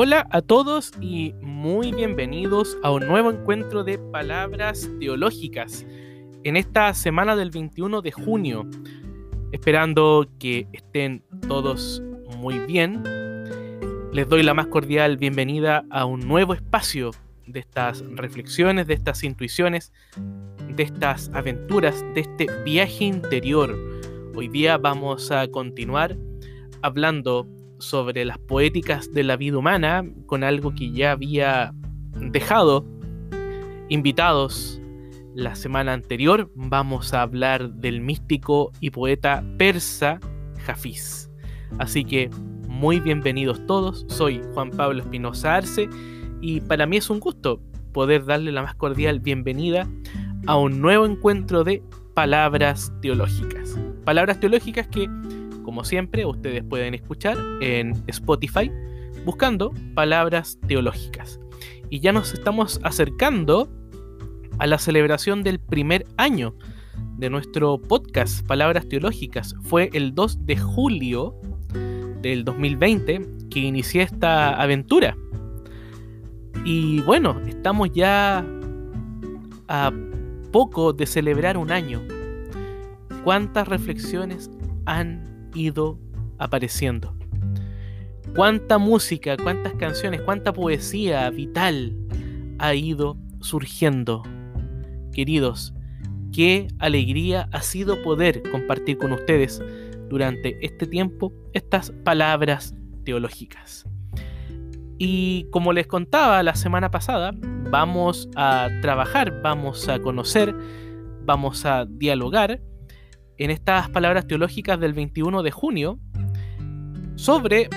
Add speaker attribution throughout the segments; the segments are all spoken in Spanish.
Speaker 1: Hola a todos y muy bienvenidos a un nuevo encuentro de palabras teológicas en esta semana del 21 de junio. Esperando que estén todos muy bien, les doy la más cordial bienvenida a un nuevo espacio de estas reflexiones, de estas intuiciones, de estas aventuras, de este viaje interior. Hoy día vamos a continuar hablando sobre las poéticas de la vida humana con algo que ya había dejado invitados la semana anterior. Vamos a hablar del místico y poeta persa Hafiz. Así que muy bienvenidos todos, soy Juan Pablo Espinosa Arce y para mí es un gusto poder darle la más cordial bienvenida a un nuevo encuentro de palabras teológicas. Palabras teológicas que como siempre, ustedes pueden escuchar en Spotify buscando palabras teológicas. Y ya nos estamos acercando a la celebración del primer año de nuestro podcast Palabras Teológicas. Fue el 2 de julio del 2020 que inicié esta aventura. Y bueno, estamos ya a poco de celebrar un año. ¿Cuántas reflexiones han ido apareciendo. Cuánta música, cuántas canciones, cuánta poesía vital ha ido surgiendo. Queridos, qué alegría ha sido poder compartir con ustedes durante este tiempo estas palabras teológicas. Y como les contaba la semana pasada, vamos a trabajar, vamos a conocer, vamos a dialogar en estas palabras teológicas del 21 de junio sobre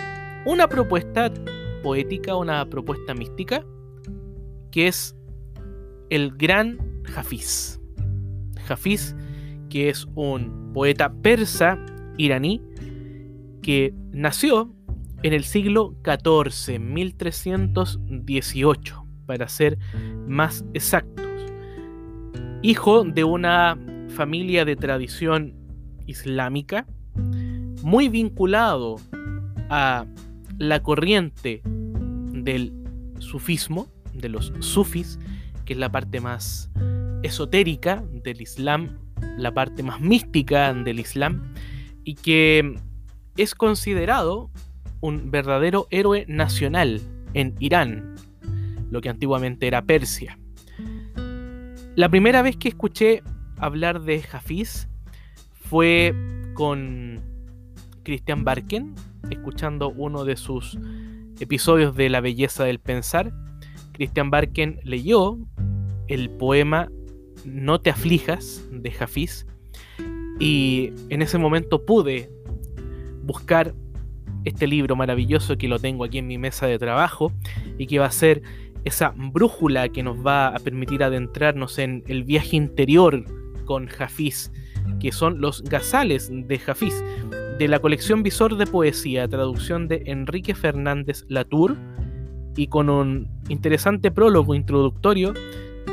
Speaker 1: una propuesta poética, una propuesta mística, que es el gran Hafiz. Hafiz, que es un poeta persa iraní que nació en el siglo XIV, 1318, para ser más exactos. Hijo de una familia de tradición islámica, muy vinculado a la corriente del sufismo, de los sufis, que es la parte más esotérica del Islam, la parte más mística del Islam, y que es considerado un verdadero héroe nacional en Irán, lo que antiguamente era Persia. La primera vez que escuché hablar de Hafiz fue con Christian Barken, escuchando uno de sus episodios de La belleza del pensar. Christian Barken leyó el poema No te aflijas de Hafiz y en ese momento pude buscar este libro maravilloso que lo tengo aquí en mi mesa de trabajo y que va a ser esa brújula que nos va a permitir adentrarnos en el viaje interior con Hafiz, que son los Gazales de Hafiz, de la colección Visor de Poesía, traducción de Enrique Fernández Latour, y con un interesante prólogo introductorio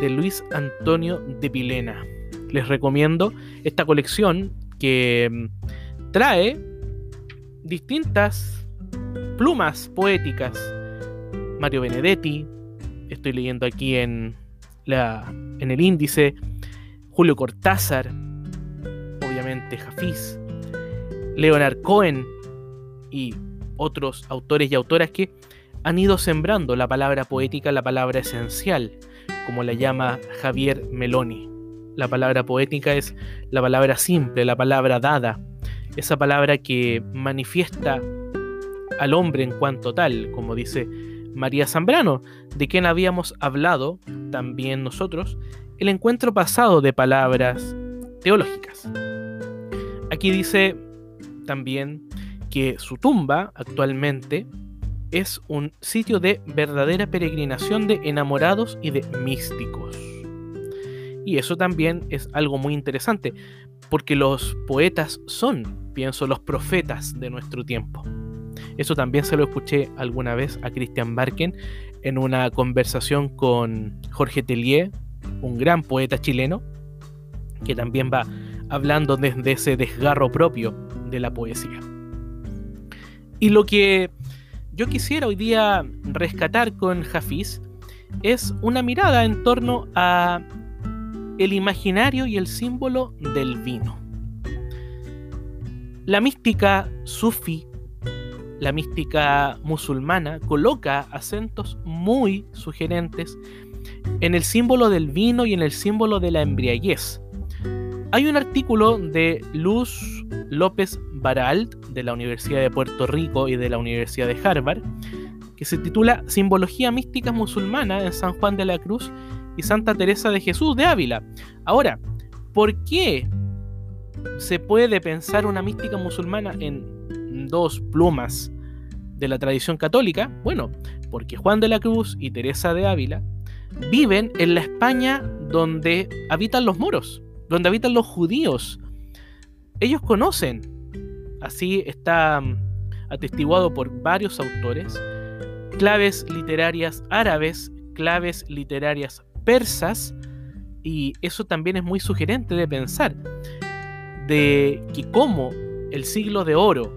Speaker 1: de Luis Antonio de Pilena. Les recomiendo esta colección que mm, trae distintas plumas poéticas. Mario Benedetti, estoy leyendo aquí en, la, en el índice, Julio Cortázar, obviamente Jafiz, Leonard Cohen y otros autores y autoras que han ido sembrando la palabra poética, la palabra esencial, como la llama Javier Meloni. La palabra poética es la palabra simple, la palabra dada, esa palabra que manifiesta al hombre en cuanto tal, como dice María Zambrano, de quien habíamos hablado también nosotros el encuentro pasado de palabras teológicas. Aquí dice también que su tumba actualmente es un sitio de verdadera peregrinación de enamorados y de místicos. Y eso también es algo muy interesante, porque los poetas son, pienso, los profetas de nuestro tiempo. Eso también se lo escuché alguna vez a Christian Barken en una conversación con Jorge Tellier, un gran poeta chileno, que también va hablando desde ese desgarro propio de la poesía. Y lo que yo quisiera hoy día rescatar con Hafiz es una mirada en torno a el imaginario y el símbolo del vino. La mística sufi, la mística musulmana, coloca acentos muy sugerentes en el símbolo del vino y en el símbolo de la embriaguez. Hay un artículo de Luz López Baralt de la Universidad de Puerto Rico y de la Universidad de Harvard que se titula Simbología Mística Musulmana en San Juan de la Cruz y Santa Teresa de Jesús de Ávila. Ahora, ¿por qué se puede pensar una mística musulmana en dos plumas de la tradición católica? Bueno, porque Juan de la Cruz y Teresa de Ávila viven en la España donde habitan los moros, donde habitan los judíos. Ellos conocen, así está mm, atestiguado por varios autores, claves literarias árabes, claves literarias persas, y eso también es muy sugerente de pensar, de que como el siglo de oro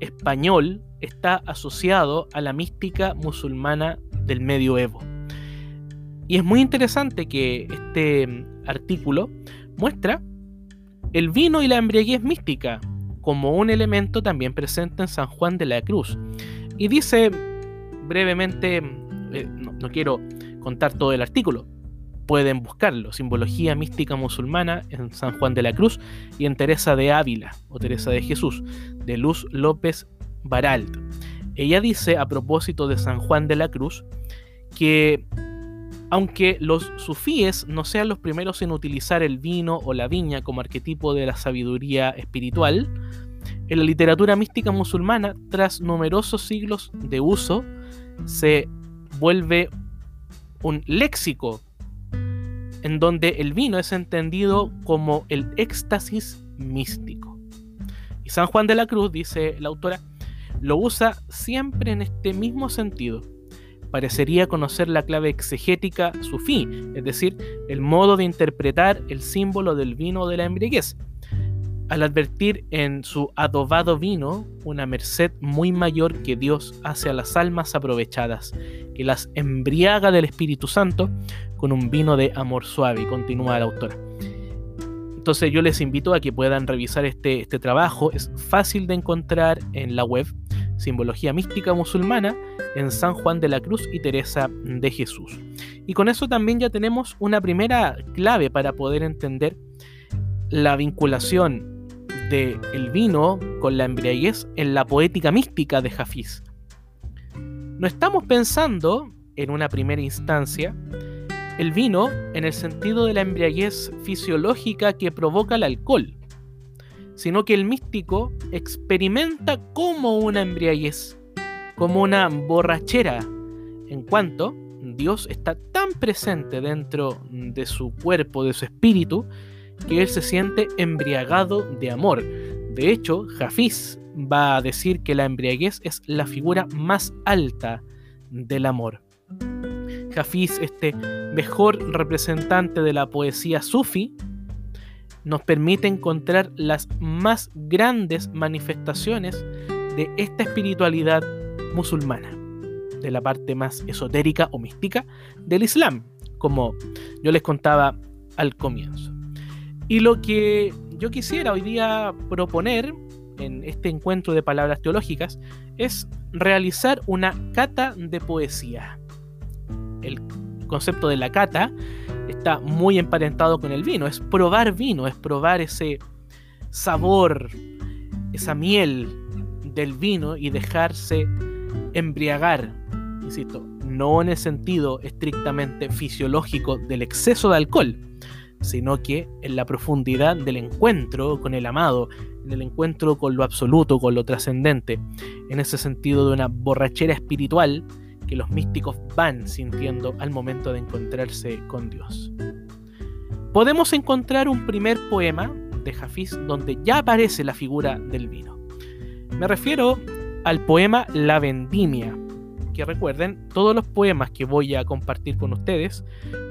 Speaker 1: español está asociado a la mística musulmana del medioevo. Y es muy interesante que este artículo muestra el vino y la embriaguez mística como un elemento también presente en San Juan de la Cruz. Y dice brevemente, eh, no, quiero contar todo el artículo, pueden buscarlo, Simbología Mística Musulmana en San Juan de la Cruz y en Teresa de Ávila o Teresa de Jesús, de Luz López Baralt. Ella dice a propósito de San Juan de la Cruz que aunque los sufíes no sean los primeros en utilizar el vino o la viña como arquetipo de la sabiduría espiritual, en la literatura mística musulmana, tras numerosos siglos de uso, se vuelve un léxico en donde el vino es entendido como el éxtasis místico. Y San Juan de la Cruz, dice la autora, lo usa siempre en este mismo sentido. Parecería conocer la clave exegética sufí, es decir, el modo de interpretar el símbolo del vino de la embriaguez, al advertir en su adobado vino una merced muy mayor que Dios hace a las almas aprovechadas, que las embriaga del Espíritu Santo con un vino de amor suave, continúa la autora. Entonces yo les invito a que puedan revisar este, este trabajo, es fácil de encontrar en la web, Simbología Mística Musulmana, en San Juan de la Cruz y Teresa de Jesús. Y con eso también ya tenemos una primera clave para poder entender la vinculación de el vino con la embriaguez en la poética mística de Hafiz. No estamos pensando, en una primera instancia, el vino en el sentido de la embriaguez fisiológica que provoca el alcohol, sino que el místico experimenta como una embriaguez, como una borrachera, en cuanto Dios está tan presente dentro de su cuerpo, de su espíritu, que él se siente embriagado de amor. De hecho, Hafiz va a decir que la embriaguez es la figura más alta del amor. Hafiz, este mejor representante de la poesía sufi, nos permite encontrar las más grandes manifestaciones de esta espiritualidad musulmana, de la parte más esotérica o mística del Islam, como yo les contaba al comienzo. Y lo que yo quisiera hoy día proponer en este encuentro de palabras teológicas es realizar una cata de poesía. El concepto de la cata está muy emparentado con el vino, es probar vino, es probar ese sabor, esa miel del vino y dejarse embriagar, insisto, no en el sentido estrictamente fisiológico del exceso de alcohol, sino que en la profundidad del encuentro con el amado, en el encuentro con lo absoluto, con lo trascendente, en ese sentido de una borrachera espiritual que los místicos van sintiendo al momento de encontrarse con Dios. Podemos encontrar un primer poema de Hafiz donde ya aparece la figura del vino. Me refiero al poema La Vendimia, que recuerden, todos los poemas que voy a compartir con ustedes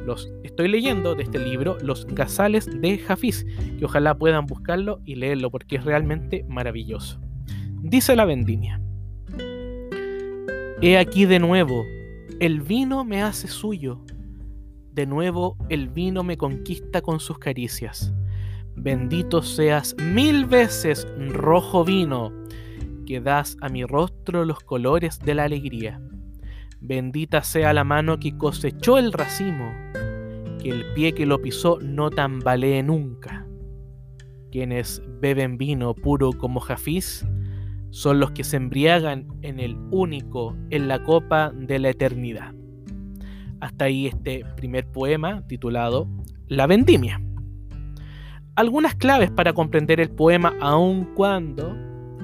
Speaker 1: los estoy leyendo de este libro, Los Gazales de Hafiz, que ojalá puedan buscarlo y leerlo porque es realmente maravilloso. Dice la vendimia. He aquí de nuevo, el vino me hace suyo. De nuevo el vino me conquista con sus caricias. Bendito seas mil veces, rojo vino, que das a mi rostro los colores de la alegría. Bendita sea la mano que cosechó el racimo, que el pie que lo pisó no tambalee nunca. Quienes beben vino puro como Jafís, son los que se embriagan en el único, en la copa de la eternidad. Hasta ahí este primer poema titulado La vendimia. Algunas claves para comprender el poema aun cuando,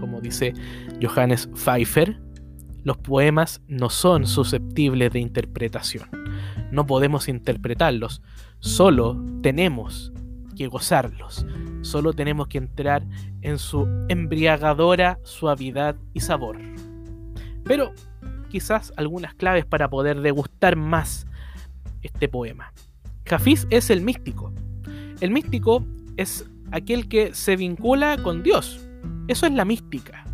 Speaker 1: como dice Johannes Pfeiffer, los poemas no son susceptibles de interpretación. No podemos interpretarlos, solo tenemos que gozarlos. Solo tenemos que entrar en su embriagadora suavidad y sabor. Pero quizás algunas claves para poder degustar más este poema. Jafís es el místico. El místico es aquel que se vincula con Dios. Eso es la mística.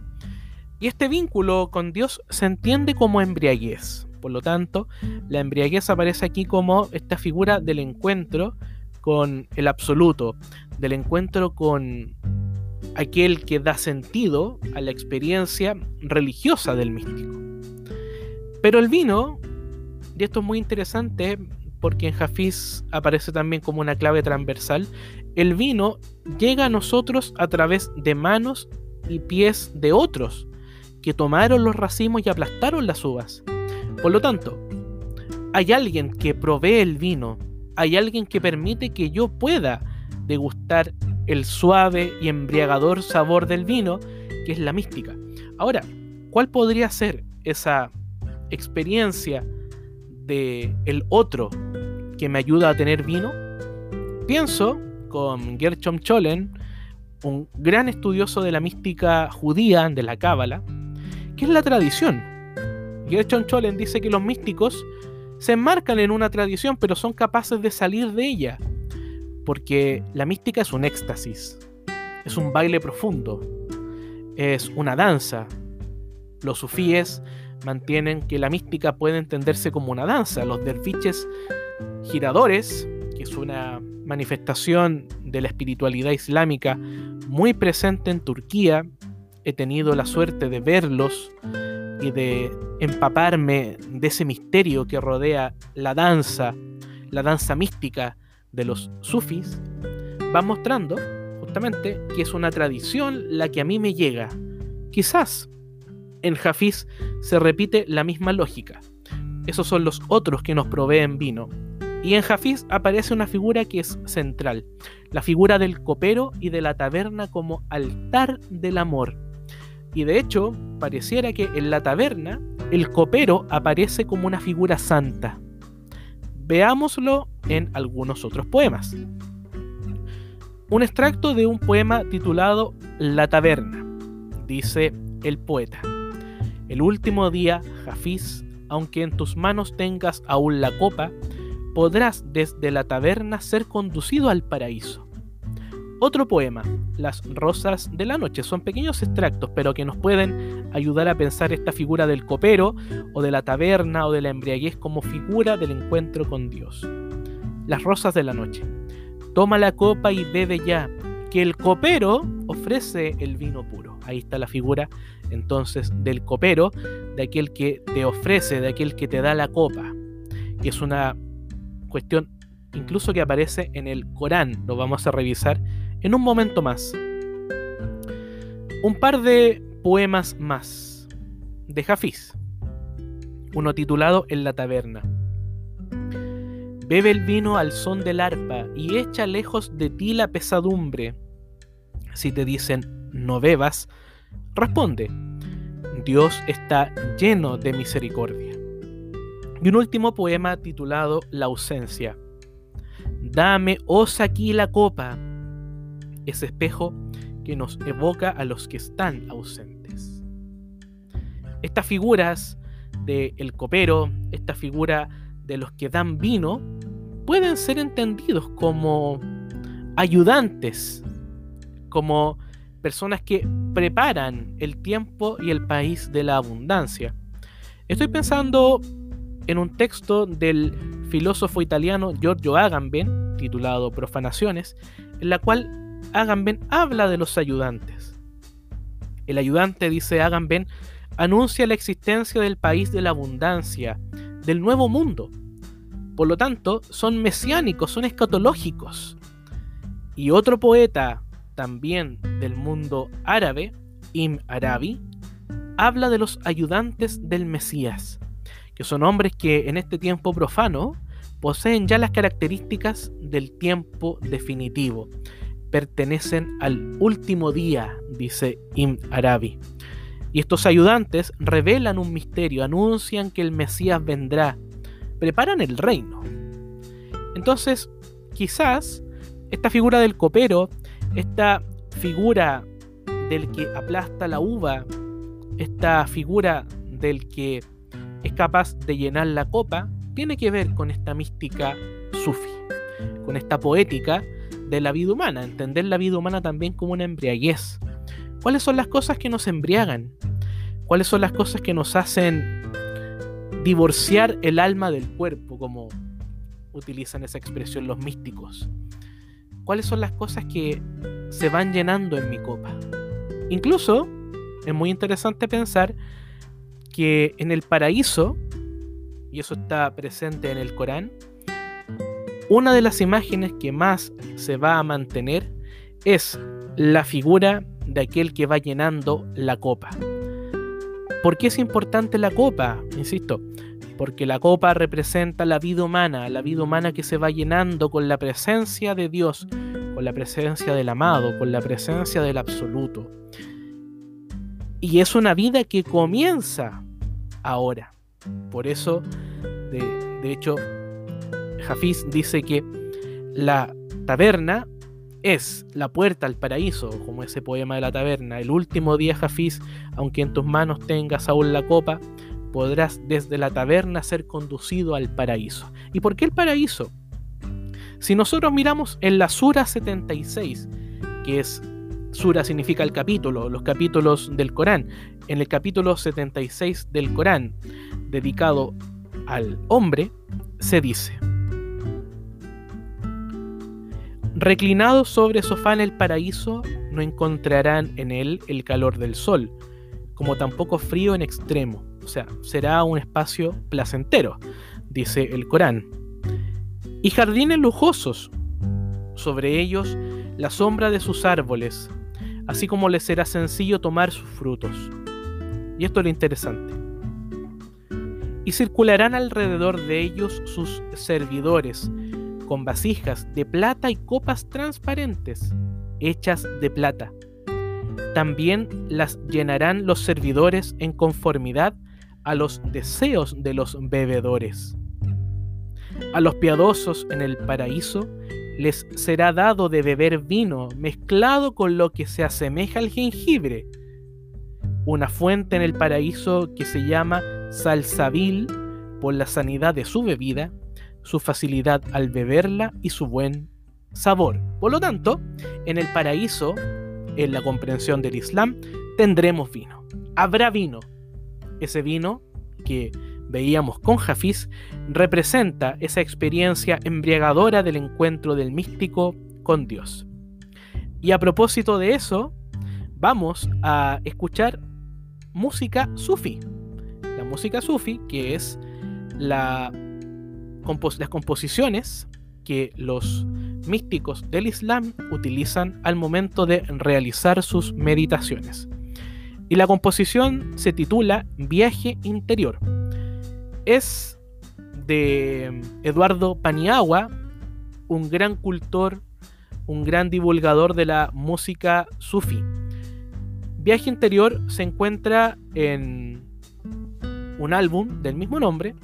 Speaker 1: Y este vínculo con Dios se entiende como embriaguez. Por lo tanto, la embriaguez aparece aquí como esta figura del encuentro con el absoluto, del encuentro con aquel que da sentido a la experiencia religiosa del místico. Pero el vino, y esto es muy interesante porque en Jafís aparece también como una clave transversal, el vino llega a nosotros a través de manos y pies de otros que tomaron los racimos y aplastaron las uvas. Por lo tanto, hay alguien que provee el vino, hay alguien que permite que yo pueda degustar el suave y embriagador sabor del vino, que es la mística. Ahora, ¿cuál podría ser esa experiencia de el otro que me ayuda a tener vino? Pienso con Gershom Cholen, un gran estudioso de la mística judía, de la Cábala, que es la tradición. Gershom Cholen dice que los místicos se enmarcan en una tradición, pero son capaces de salir de ella. Porque la mística es un éxtasis, es un baile profundo, es una danza. Los sufíes mantienen que la mística puede entenderse como una danza. Los derviches giradores, que es una manifestación de la espiritualidad islámica muy presente en Turquía, he tenido la suerte de verlos y de empaparme de ese misterio que rodea la danza, la danza mística de los sufis, va mostrando justamente que es una tradición la que a mí me llega. Quizás en Hafiz se repite la misma lógica. Esos son los otros que nos proveen vino. Y en Hafiz aparece una figura que es central, la figura del copero y de la taberna como altar del amor y de hecho, pareciera que en la taberna el copero aparece como una figura santa. Veámoslo en algunos otros poemas. Un extracto de un poema titulado La taberna. Dice el poeta. El último día, Jafís, aunque en tus manos tengas aún la copa, podrás desde la taberna ser conducido al paraíso. Otro poema, Las Rosas de la Noche. Son pequeños extractos, pero que nos pueden ayudar a pensar esta figura del copero o de la taberna o de la embriaguez como figura del encuentro con Dios. Las Rosas de la Noche. Toma la copa y bebe ya, que el copero ofrece el vino puro. Ahí está la figura entonces del copero, de aquel que te ofrece, de aquel que te da la copa. Y es una cuestión incluso que aparece en el Corán. Lo vamos a revisar en un momento más. Un par de poemas más de Hafiz. Uno titulado En la taberna. Bebe el vino al son del arpa y echa lejos de ti la pesadumbre. Si te dicen no bebas, responde, Dios está lleno de misericordia. Y un último poema titulado La ausencia. Dame, os aquí la copa, ese espejo que nos evoca a los que están ausentes. Estas figuras del el copero, esta figura de los que dan vino, pueden ser entendidos como ayudantes, como personas que preparan el tiempo y el país de la abundancia. Estoy pensando en un texto del filósofo italiano Giorgio Agamben, titulado Profanaciones, en la cual Agamben habla de los ayudantes. El ayudante, dice Agamben, anuncia la existencia del país de la abundancia, del nuevo mundo. Por lo tanto, son mesiánicos, son escatológicos. Y otro poeta, también del mundo árabe, Im Arabi, habla de los ayudantes del Mesías, que son hombres que en este tiempo profano poseen ya las características del tiempo definitivo. Pertenecen al último día, dice Ibn Arabi. Y estos ayudantes revelan un misterio, anuncian que el Mesías vendrá, preparan el reino. Entonces, quizás esta figura del copero, esta figura del que aplasta la uva, esta figura del que es capaz de llenar la copa, tiene que ver con esta mística sufi, con esta poética de la vida humana, entender la vida humana también como una embriaguez. ¿Cuáles son las cosas que nos embriagan? ¿Cuáles son las cosas que nos hacen divorciar el alma del cuerpo, como utilizan esa expresión los místicos? ¿Cuáles son las cosas que se van llenando en mi copa? Incluso es muy interesante pensar que en el paraíso y eso está presente en el Corán, una de las imágenes que más se va a mantener es la figura de aquel que va llenando la copa. ¿Por qué es importante la copa? Insisto, porque la copa representa la vida humana, la vida humana que se va llenando con la presencia de Dios, con la presencia del amado, con la presencia del absoluto. Y es una vida que comienza ahora. Por eso, de, hecho, Hafiz dice que la taberna es la puerta al paraíso, como ese poema de la taberna. El último día, Hafiz, aunque en tus manos tengas aún la copa, podrás desde la taberna ser conducido al paraíso. ¿Y por qué el paraíso? Si nosotros miramos en la Sura 76, que es Sura significa el capítulo, los capítulos del Corán. En el capítulo 76 del Corán, dedicado al hombre, se dice, Reclinados sobre sofá en el paraíso, no encontrarán en él el calor del sol, como tampoco frío en extremo, o sea, será un espacio placentero, dice el Corán. Y jardines lujosos, sobre ellos la sombra de sus árboles, así como les será sencillo tomar sus frutos. Y esto es lo interesante y circularán alrededor de ellos sus servidores, con vasijas de plata y copas transparentes, hechas de plata. También las llenarán los servidores en conformidad a los deseos de los bebedores. A los piadosos en el paraíso les será dado de beber vino mezclado con lo que se asemeja al jengibre, una fuente en el paraíso que se llama salsabil por la sanidad de su bebida, su facilidad al beberla y su buen sabor. Por lo tanto, en el paraíso, en la comprensión del Islam, tendremos vino. Habrá vino. Ese vino que veíamos con Hafiz representa esa experiencia embriagadora del encuentro del místico con Dios. Y a propósito de eso, vamos a escuchar música sufi. La música sufi, que es la, las composiciones que los místicos del Islam utilizan al momento de realizar sus meditaciones. Y la composición se titula Viaje Interior. Es de Eduardo Paniagua, un gran cultor, un gran divulgador de la música sufi. Viaje Interior se encuentra en un álbum del mismo nombre,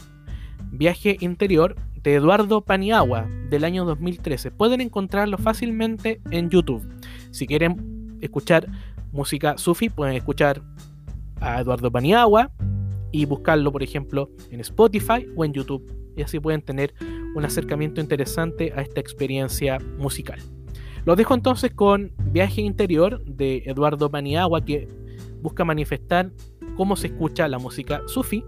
Speaker 1: Viaje Interior, de Eduardo Paniagua, del año 2013. Pueden encontrarlo fácilmente en YouTube. Si quieren escuchar música sufi, pueden escuchar a Eduardo Paniagua y buscarlo, por ejemplo, en Spotify o en YouTube. Y así pueden tener un acercamiento interesante a esta experiencia musical. Los dejo entonces con Viaje Interior de Eduardo Paniagua, que busca manifestar cómo se escucha la música sufi.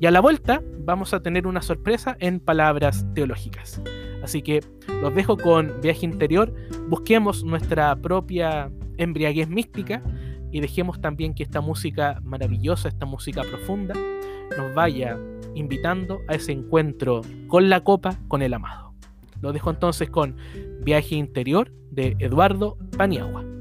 Speaker 1: Y a la vuelta vamos a tener una sorpresa en palabras teológicas. Así que los dejo con viaje interior, busquemos nuestra propia embriaguez mística y dejemos también que esta música maravillosa, esta música profunda, nos vaya invitando a ese encuentro con la copa, con el amado. Lo dejo entonces con Viaje Interior de Eduardo Paniagua.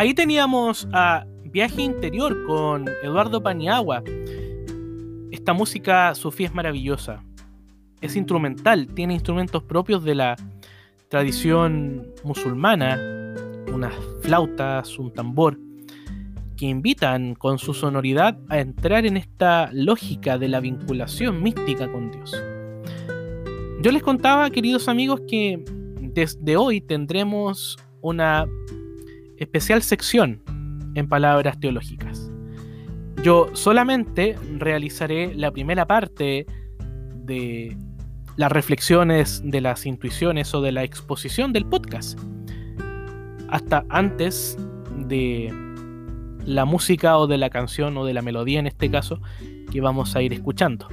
Speaker 1: Ahí teníamos a Viaje Interior con Eduardo Paniagua. Esta música, Sofía, es maravillosa. Es instrumental, tiene instrumentos propios de la tradición musulmana, unas flautas, un tambor, que invitan con su sonoridad a entrar en esta lógica de la vinculación mística con Dios. Yo les contaba, queridos amigos, que desde hoy tendremos una especial sección en palabras teológicas. Yo solamente realizaré la primera parte de las reflexiones, de las intuiciones o de la exposición del podcast. Hasta antes de la música o de la canción o de la melodía en este caso que vamos a ir escuchando.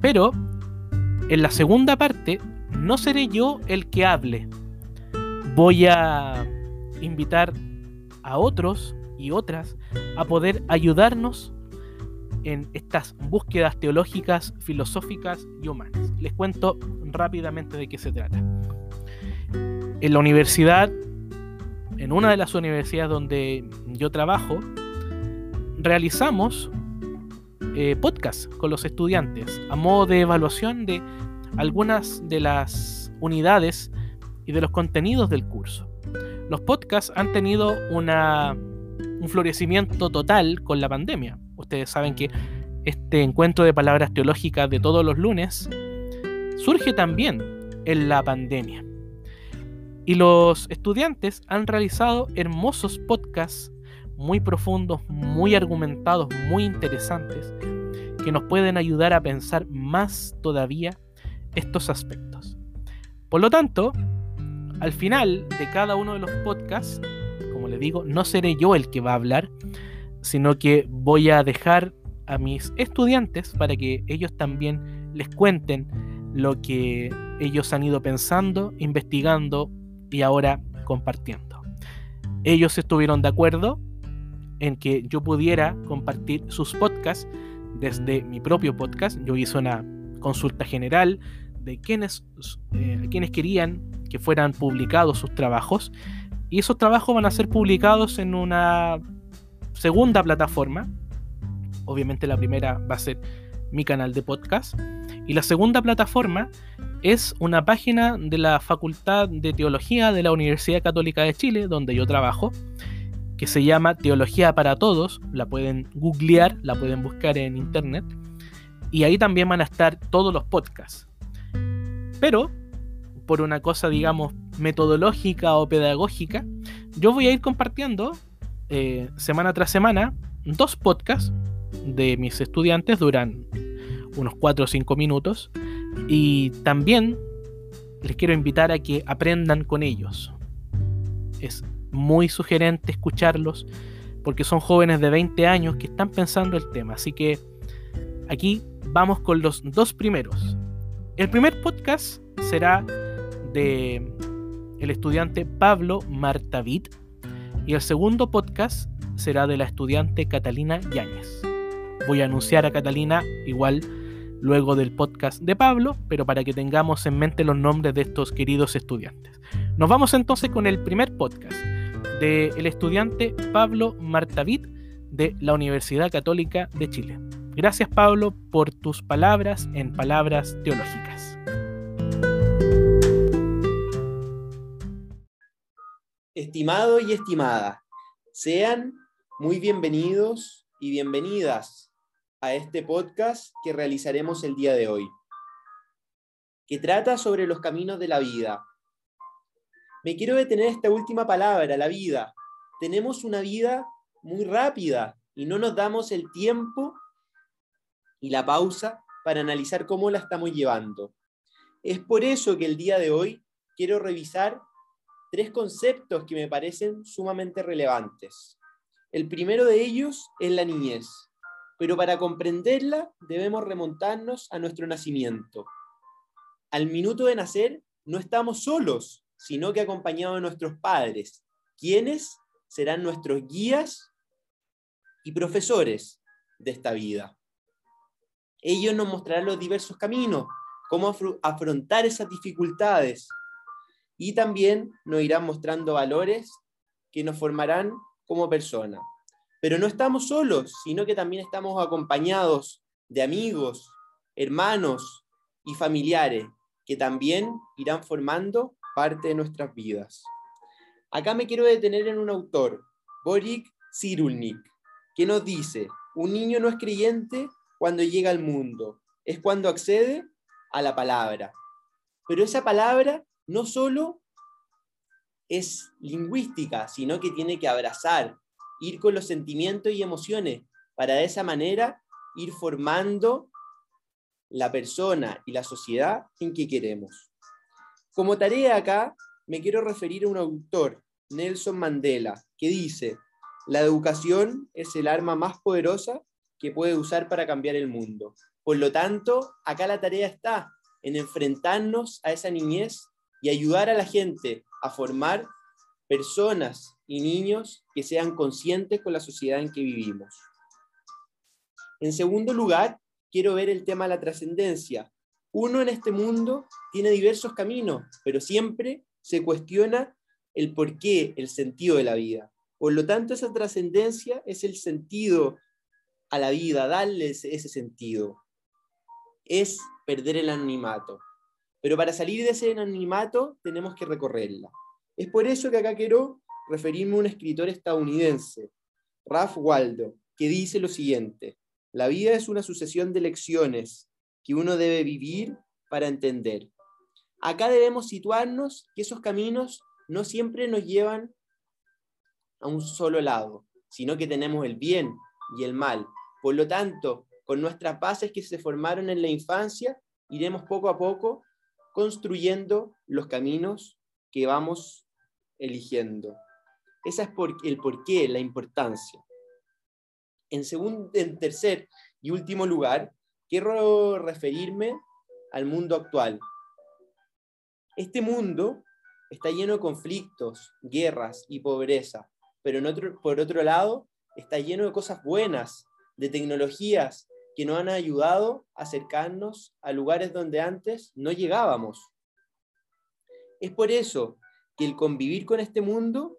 Speaker 1: Pero en la segunda parte no seré yo el que hable. Voy a invitar a otros y otras a poder ayudarnos en estas búsquedas teológicas, filosóficas y humanas. Les cuento rápidamente de qué se trata. En la universidad, en una de las universidades donde yo trabajo, realizamos eh, podcasts con los estudiantes a modo de evaluación de algunas de las unidades y de los contenidos del curso los podcasts han tenido una, un florecimiento total con la pandemia. Ustedes saben que este encuentro de palabras teológicas de todos los lunes surge también en la pandemia. Y los estudiantes han realizado hermosos podcasts muy profundos, muy argumentados, muy interesantes, que nos pueden ayudar a pensar más todavía estos aspectos. Por lo tanto, al final de cada uno de los podcasts, como les digo, no seré yo el que va a hablar, sino que voy a dejar a mis estudiantes para que ellos también les cuenten lo que ellos han ido pensando, investigando y ahora compartiendo. Ellos estuvieron de acuerdo en que yo pudiera compartir sus podcasts desde mi propio podcast. Yo hice una consulta general de quienes, eh, quienes querían que fueran publicados sus trabajos. Y esos trabajos van a ser publicados en una segunda plataforma. Obviamente la primera va a ser mi canal de podcast. Y la segunda plataforma es una página de la Facultad de Teología de la Universidad Católica de Chile, donde yo trabajo, que se llama Teología para Todos. La pueden googlear, la pueden buscar en internet. Y ahí también van a estar todos los podcasts. Pero por una cosa, digamos, metodológica o pedagógica, yo voy a ir compartiendo eh, semana tras semana dos podcasts de mis estudiantes, duran unos 4 o 5 minutos, y también les quiero invitar a que aprendan con ellos. Es muy sugerente escucharlos porque son jóvenes de 20 años que están pensando el tema, así que aquí vamos con los dos primeros. El primer podcast será de el estudiante Pablo Martavid y el segundo podcast será de la estudiante Catalina Yáñez. Voy a anunciar a Catalina igual luego del podcast de Pablo, pero para que tengamos en mente los nombres de estos queridos estudiantes. Nos vamos entonces con el primer podcast del estudiante Pablo Martavid de la Universidad Católica de Chile. Gracias Pablo por tus palabras en palabras teológicas.
Speaker 2: Estimado y estimada, sean muy bienvenidos y bienvenidas a este podcast que realizaremos el día de hoy, que trata sobre los caminos de la vida. Me quiero detener esta última palabra, la vida. Tenemos una vida muy rápida y no nos damos el tiempo y la pausa para analizar cómo la estamos llevando. Es por eso que el día de hoy quiero revisar tres conceptos que me parecen sumamente relevantes. El primero de ellos es la niñez, pero para comprenderla debemos remontarnos a nuestro nacimiento. Al minuto de nacer no estamos solos, sino que acompañados de nuestros padres, quienes serán nuestros guías y profesores de esta vida. Ellos nos mostrarán los diversos caminos, cómo afrontar esas dificultades y también nos irán mostrando valores que nos formarán como personas. Pero no estamos solos, sino que también estamos acompañados de amigos, hermanos y familiares que también irán formando parte de nuestras vidas. Acá me quiero detener en un autor, Borik Cyrulnik, que nos dice, un niño no es creyente cuando llega al mundo, es cuando accede a la palabra. Pero esa palabra no solo es lingüística, sino que tiene que abrazar, ir con los sentimientos y emociones, para de esa manera ir formando la persona y la sociedad en que queremos. Como tarea acá, me quiero referir a un autor, Nelson Mandela, que dice, la educación es el arma más poderosa que puede usar para cambiar el mundo. Por lo tanto, acá la tarea está en enfrentarnos a esa niñez y ayudar a la gente a formar personas y niños que sean conscientes con la sociedad en que vivimos. En segundo lugar, quiero ver el tema de la trascendencia. Uno en este mundo tiene diversos caminos, pero siempre se cuestiona el porqué, el sentido de la vida. Por lo tanto, esa trascendencia es el sentido a la vida, darle ese sentido. Es perder el anonimato. Pero para salir de ese anonimato tenemos que recorrerla. Es por eso que acá quiero referirme a un escritor estadounidense, Ralph Waldo, que dice lo siguiente, la vida es una sucesión de lecciones que uno debe vivir para entender. Acá debemos situarnos que esos caminos no siempre nos llevan a un solo lado, sino que tenemos el bien y el mal. Por lo tanto, con nuestras bases que se formaron en la infancia, iremos poco a poco construyendo los caminos que vamos eligiendo. Esa es por, el porqué, la importancia. En, segundo, en tercer y último lugar, quiero referirme al mundo actual. Este mundo está lleno de conflictos, guerras y pobreza, pero por otro lado está lleno de cosas buenas, de tecnologías que nos han ayudado a acercarnos a lugares donde antes no llegábamos. Es por eso que el convivir con este mundo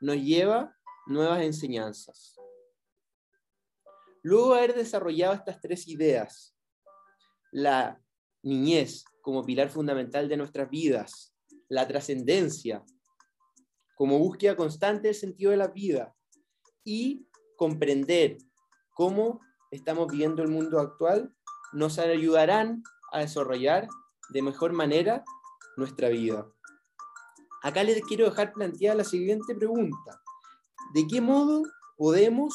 Speaker 2: nos lleva nuevas enseñanzas. Luego de haber desarrollado estas tres ideas, la niñez como pilar fundamental de nuestras vidas, la trascendencia como búsqueda constante del sentido de la vida y comprender cómo estamos viviendo el mundo actual, nos ayudarán a desarrollar de mejor manera nuestra vida. Acá les quiero dejar planteada la siguiente pregunta. ¿De qué modo podemos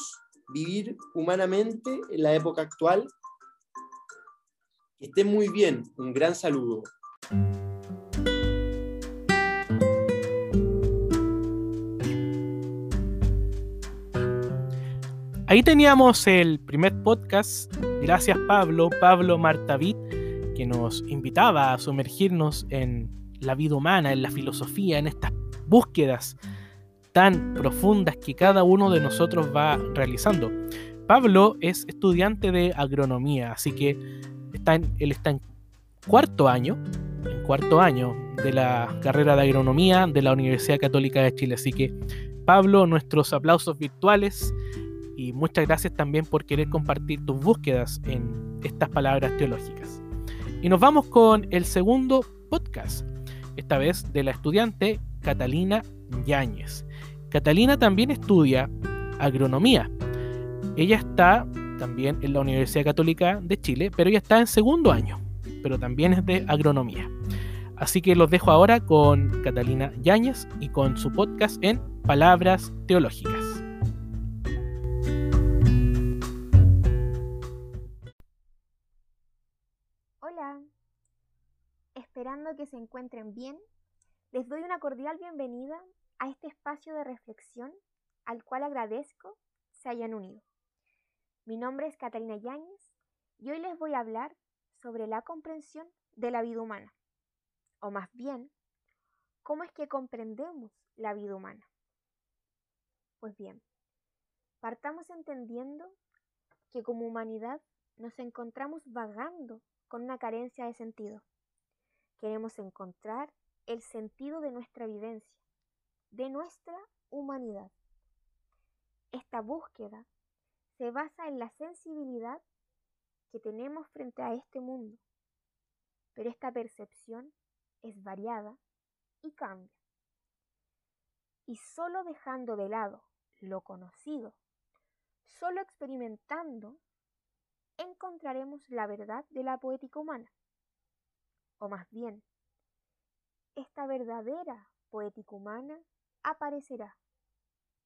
Speaker 2: vivir humanamente en la época actual? Que estén muy bien. Un gran saludo.
Speaker 1: Ahí teníamos el primer podcast. Gracias Pablo, Pablo Martavit, que nos invitaba a sumergirnos en la vida humana, en la filosofía, en estas búsquedas tan profundas que cada uno de nosotros va realizando. Pablo es estudiante de agronomía, así que está en, él está en cuarto año, en cuarto año de la carrera de agronomía de la Universidad Católica de Chile. Así que, Pablo, nuestros aplausos virtuales y muchas gracias también por querer compartir tus búsquedas en estas palabras teológicas. Y nos vamos con el segundo podcast, esta vez de la estudiante Catalina Yáñez. Catalina también estudia agronomía. Ella está también en la Universidad Católica de Chile, pero ella está en segundo año, pero también es de agronomía. Así que los dejo ahora con Catalina Yáñez y con su podcast en Palabras Teológicas.
Speaker 3: Esperando que se encuentren bien, les doy una cordial bienvenida a este espacio de reflexión al cual agradezco se hayan unido. Mi nombre es Catalina Yáñez y hoy les voy a hablar sobre la comprensión de la vida humana, o más bien, cómo es que comprendemos la vida humana. Pues bien, partamos entendiendo que como humanidad nos encontramos vagando con una carencia de sentido. Queremos encontrar el sentido de nuestra vivencia, de nuestra humanidad. Esta búsqueda se basa en la sensibilidad que tenemos frente a este mundo, pero esta percepción es variada y cambia. Y solo dejando de lado lo conocido, solo experimentando, encontraremos la verdad de la poética humana. O más bien, esta verdadera poética humana aparecerá,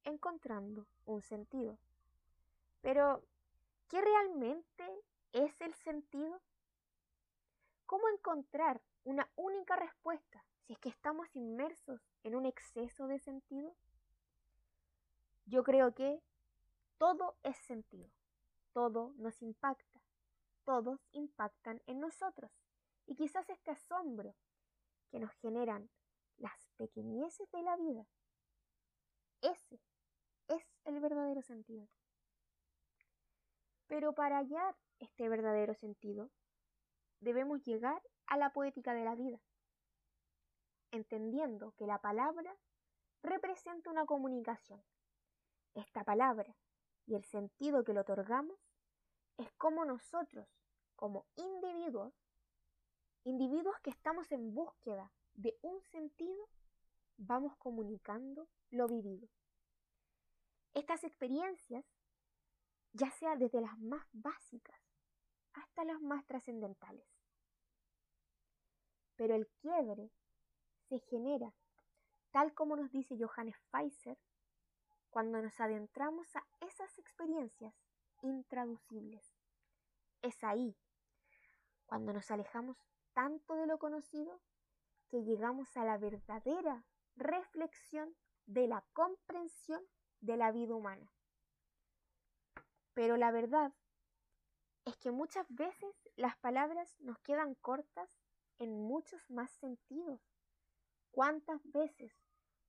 Speaker 3: encontrando un sentido. Pero, ¿qué realmente es el sentido? ¿Cómo encontrar una única respuesta si es que estamos inmersos en un exceso de sentido? Yo creo que todo es sentido, todo nos impacta, todos impactan en nosotros y quizás este asombro que nos generan las pequeñeces de la vida, ese es el verdadero sentido. Pero para hallar este verdadero sentido, debemos llegar a la poética de la vida, entendiendo que la palabra representa una comunicación. Esta palabra y el sentido que le otorgamos es como nosotros, como individuos, individuos que estamos en búsqueda de un sentido, vamos comunicando lo vivido. Estas experiencias, ya sea desde las más básicas hasta las más trascendentales. Pero el quiebre se genera, tal como nos dice Johannes Pfizer, cuando nos adentramos a esas experiencias intraducibles. Es ahí, cuando nos alejamos tanto de lo conocido, que llegamos a la verdadera reflexión de la comprensión de la vida humana. Pero la verdad es que muchas veces las palabras nos quedan cortas en muchos más sentidos. ¿Cuántas veces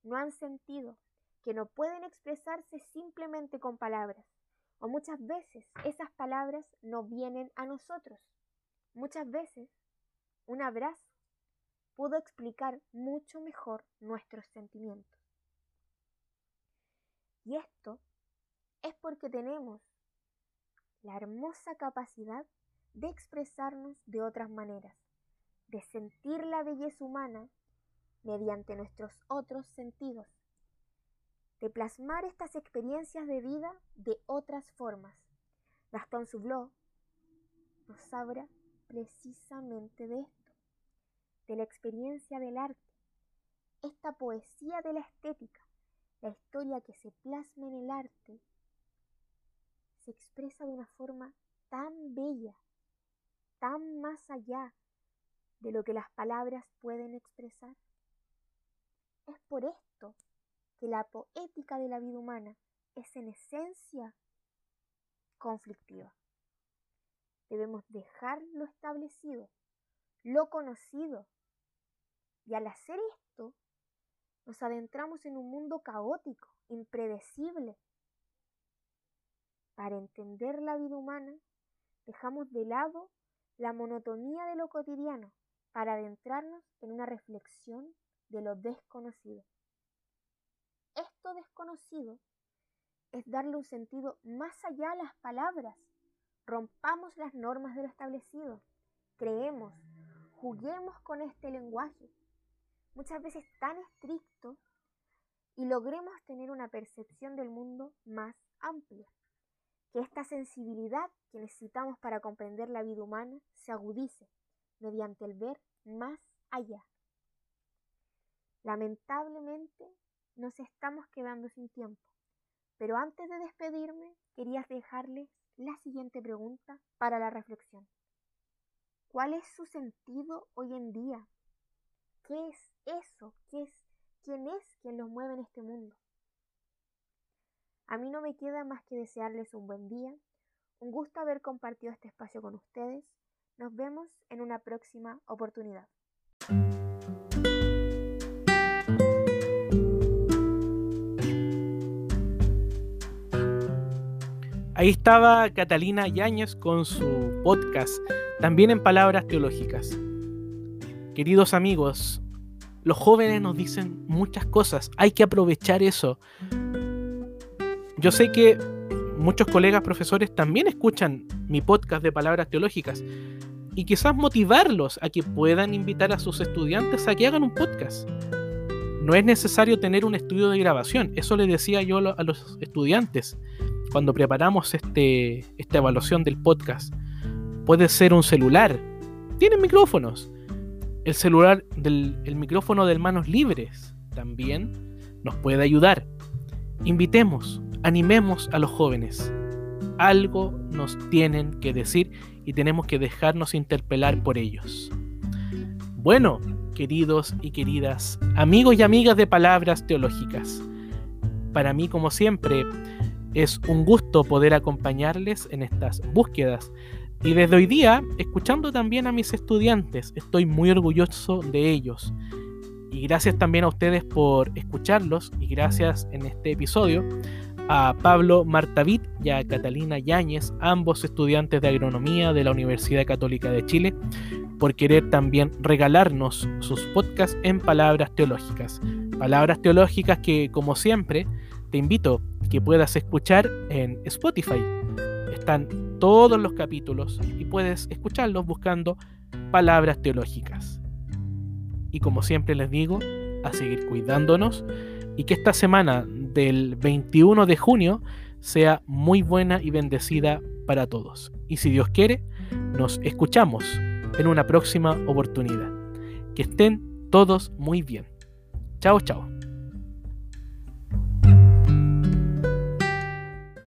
Speaker 3: no han sentido que no pueden expresarse simplemente con palabras? O muchas veces esas palabras no vienen a nosotros. Muchas veces un abrazo pudo explicar mucho mejor nuestros sentimientos. Y esto es porque tenemos la hermosa capacidad de expresarnos de otras maneras, de sentir la belleza humana mediante nuestros otros sentidos, de plasmar estas experiencias de vida de otras formas. Gastón Subló nos habla precisamente de esto, de la experiencia del arte, esta poesía de la estética, la historia que se plasma en el arte se expresa de una forma tan bella, tan más allá de lo que las palabras pueden expresar. Es por esto que la poética de la vida humana es en esencia conflictiva. Debemos dejar lo establecido, lo conocido, y al hacer esto, nos adentramos en un mundo caótico, impredecible, para entender la vida humana, dejamos de lado la monotonía de lo cotidiano para adentrarnos en una reflexión de lo desconocido. Esto desconocido es darle un sentido más allá a las palabras. Rompamos las normas de lo establecido. Creemos, juguemos con este lenguaje, muchas veces tan estricto, y logremos tener una percepción del mundo más amplia que esta sensibilidad que necesitamos para comprender la vida humana se agudice mediante el ver más allá. Lamentablemente nos estamos quedando sin tiempo, pero antes de despedirme quería dejarles la siguiente pregunta para la reflexión. ¿Cuál es su sentido hoy en día? ¿Qué es eso? ¿Qué es? ¿Quién es quien los mueve en este mundo? A mí no me queda más que desearles un buen día. Un gusto haber compartido este espacio con ustedes. Nos vemos en una próxima oportunidad.
Speaker 1: Ahí estaba Catalina Yáñez con su podcast, también en palabras teológicas. Queridos amigos, los jóvenes nos dicen muchas cosas, hay que aprovechar eso. Yo sé que muchos colegas profesores también escuchan mi podcast de palabras teológicas y quizás motivarlos a que puedan invitar a sus estudiantes a que hagan un podcast. No es necesario tener un estudio de grabación, eso le decía yo a los estudiantes cuando preparamos este, esta evaluación del podcast. Puede ser un celular, tienen micrófonos. El celular del el micrófono de manos libres también nos puede ayudar. Invitemos, animemos a los jóvenes. Algo nos tienen que decir y tenemos que dejarnos interpelar por ellos. Bueno, queridos y queridas, amigos y amigas de palabras teológicas, para mí como siempre es un gusto poder acompañarles en estas búsquedas y desde hoy día, escuchando también a mis estudiantes, estoy muy orgulloso de ellos. Y gracias también a ustedes por escucharlos y gracias en este episodio a Pablo Martavit y a Catalina Yáñez, ambos estudiantes de agronomía de la Universidad Católica de Chile, por querer también regalarnos sus podcasts en palabras teológicas. Palabras teológicas que, como siempre, te invito que puedas escuchar en Spotify. Están todos los capítulos y puedes escucharlos buscando palabras teológicas. Y como siempre les digo, a seguir cuidándonos y que esta semana del 21 de junio sea muy buena y bendecida para todos. Y si Dios quiere, nos escuchamos en una próxima oportunidad. Que estén todos muy bien. Chao, chao.